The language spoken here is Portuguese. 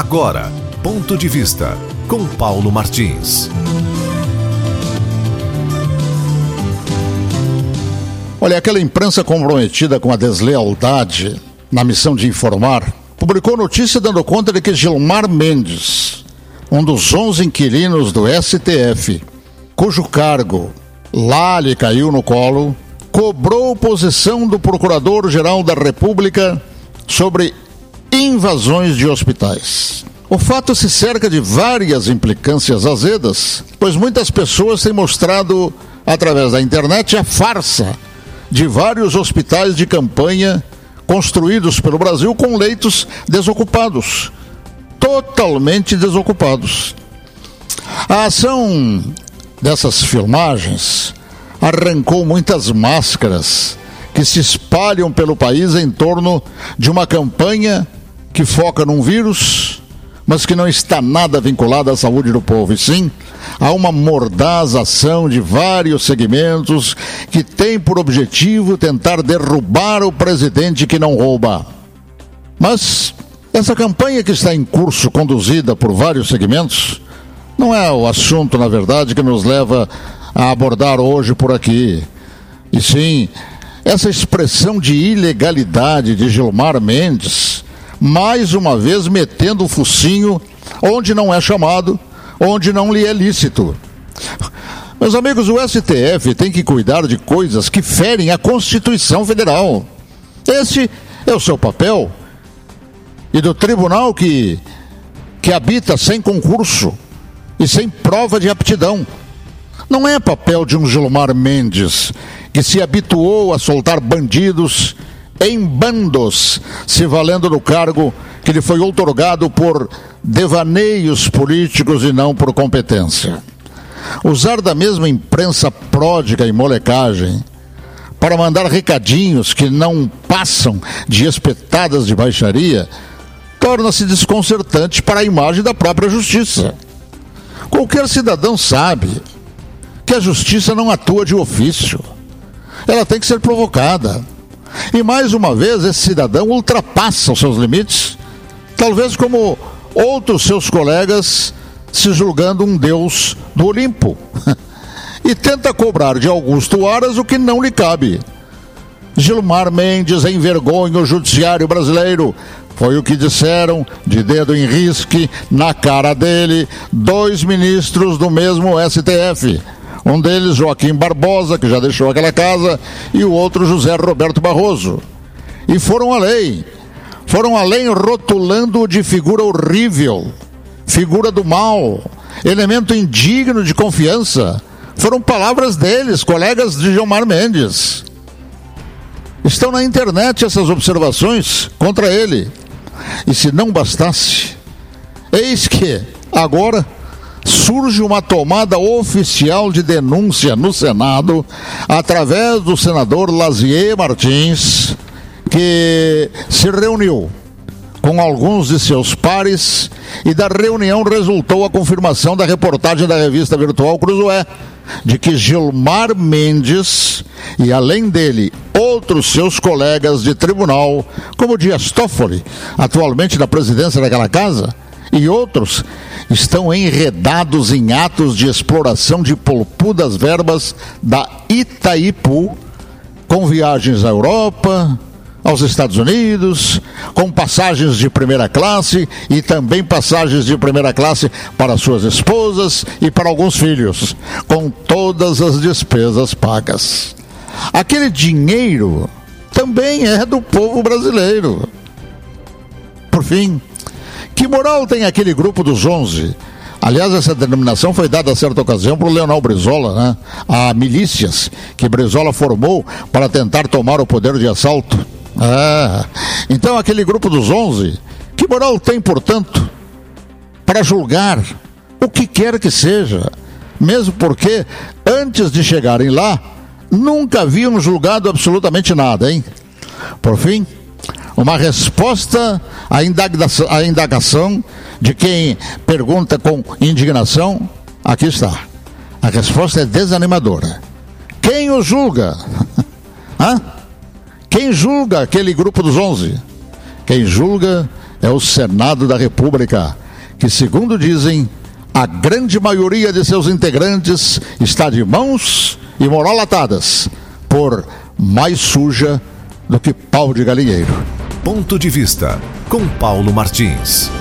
Agora, ponto de vista com Paulo Martins. Olha, aquela imprensa comprometida com a deslealdade na missão de informar, publicou notícia dando conta de que Gilmar Mendes, um dos 11 inquilinos do STF, cujo cargo lá lhe caiu no colo, cobrou posição do Procurador-Geral da República sobre invasões de hospitais. O fato se cerca de várias implicâncias azedas, pois muitas pessoas têm mostrado, através da internet, a farsa de vários hospitais de campanha construídos pelo Brasil com leitos desocupados totalmente desocupados. A ação dessas filmagens arrancou muitas máscaras que se espalham pelo país em torno de uma campanha que foca num vírus, mas que não está nada vinculada à saúde do povo, e sim a uma mordaz ação de vários segmentos que tem por objetivo tentar derrubar o presidente que não rouba. Mas essa campanha que está em curso, conduzida por vários segmentos, não é o assunto, na verdade, que nos leva a abordar hoje por aqui. E sim, essa expressão de ilegalidade de Gilmar Mendes, mais uma vez metendo o focinho onde não é chamado, onde não lhe é lícito. Meus amigos, o STF tem que cuidar de coisas que ferem a Constituição Federal. Esse é o seu papel. E do tribunal que, que habita sem concurso e sem prova de aptidão. Não é papel de um Gilmar Mendes, que se habituou a soltar bandidos em bandos, se valendo do cargo que lhe foi outorgado por devaneios políticos e não por competência. Usar da mesma imprensa pródiga e molecagem para mandar recadinhos que não passam de espetadas de baixaria torna-se desconcertante para a imagem da própria justiça. Qualquer cidadão sabe que a justiça não atua de ofício. Ela tem que ser provocada. E mais uma vez, esse cidadão ultrapassa os seus limites, talvez como outros seus colegas se julgando um deus do Olimpo. e tenta cobrar de Augusto Aras o que não lhe cabe. Gilmar Mendes envergonha o judiciário brasileiro foi o que disseram, de dedo em risque, na cara dele, dois ministros do mesmo STF. Um deles, Joaquim Barbosa, que já deixou aquela casa, e o outro, José Roberto Barroso. E foram além. Foram além rotulando-o de figura horrível, figura do mal, elemento indigno de confiança. Foram palavras deles, colegas de Gilmar Mendes. Estão na internet essas observações contra ele. E se não bastasse, eis que agora surge uma tomada oficial de denúncia no Senado através do senador Lazier Martins, que se reuniu com alguns de seus pares e da reunião resultou a confirmação da reportagem da revista virtual Cruzoé de que Gilmar Mendes e, além dele, outros seus colegas de tribunal, como Dias Toffoli, atualmente na presidência daquela casa, e outros, estão enredados em atos de exploração de polpudas verbas da Itaipu, com viagens à Europa, aos Estados Unidos, com passagens de primeira classe e também passagens de primeira classe para suas esposas e para alguns filhos, com todas as despesas pagas. Aquele dinheiro também é do povo brasileiro. Por fim, que moral tem aquele grupo dos 11? Aliás, essa denominação foi dada a certa ocasião o Leonel Brizola, né? a milícias que Brizola formou para tentar tomar o poder de assalto. Ah, então aquele grupo dos onze, que moral tem, portanto, para julgar o que quer que seja, mesmo porque antes de chegarem lá, nunca haviam julgado absolutamente nada, hein? Por fim, uma resposta à indagação, à indagação de quem pergunta com indignação, aqui está. A resposta é desanimadora. Quem o julga? Hã? Quem julga aquele grupo dos onze? Quem julga é o Senado da República, que, segundo dizem, a grande maioria de seus integrantes está de mãos e moralatadas por mais suja do que pau de galinheiro. Ponto de vista com Paulo Martins.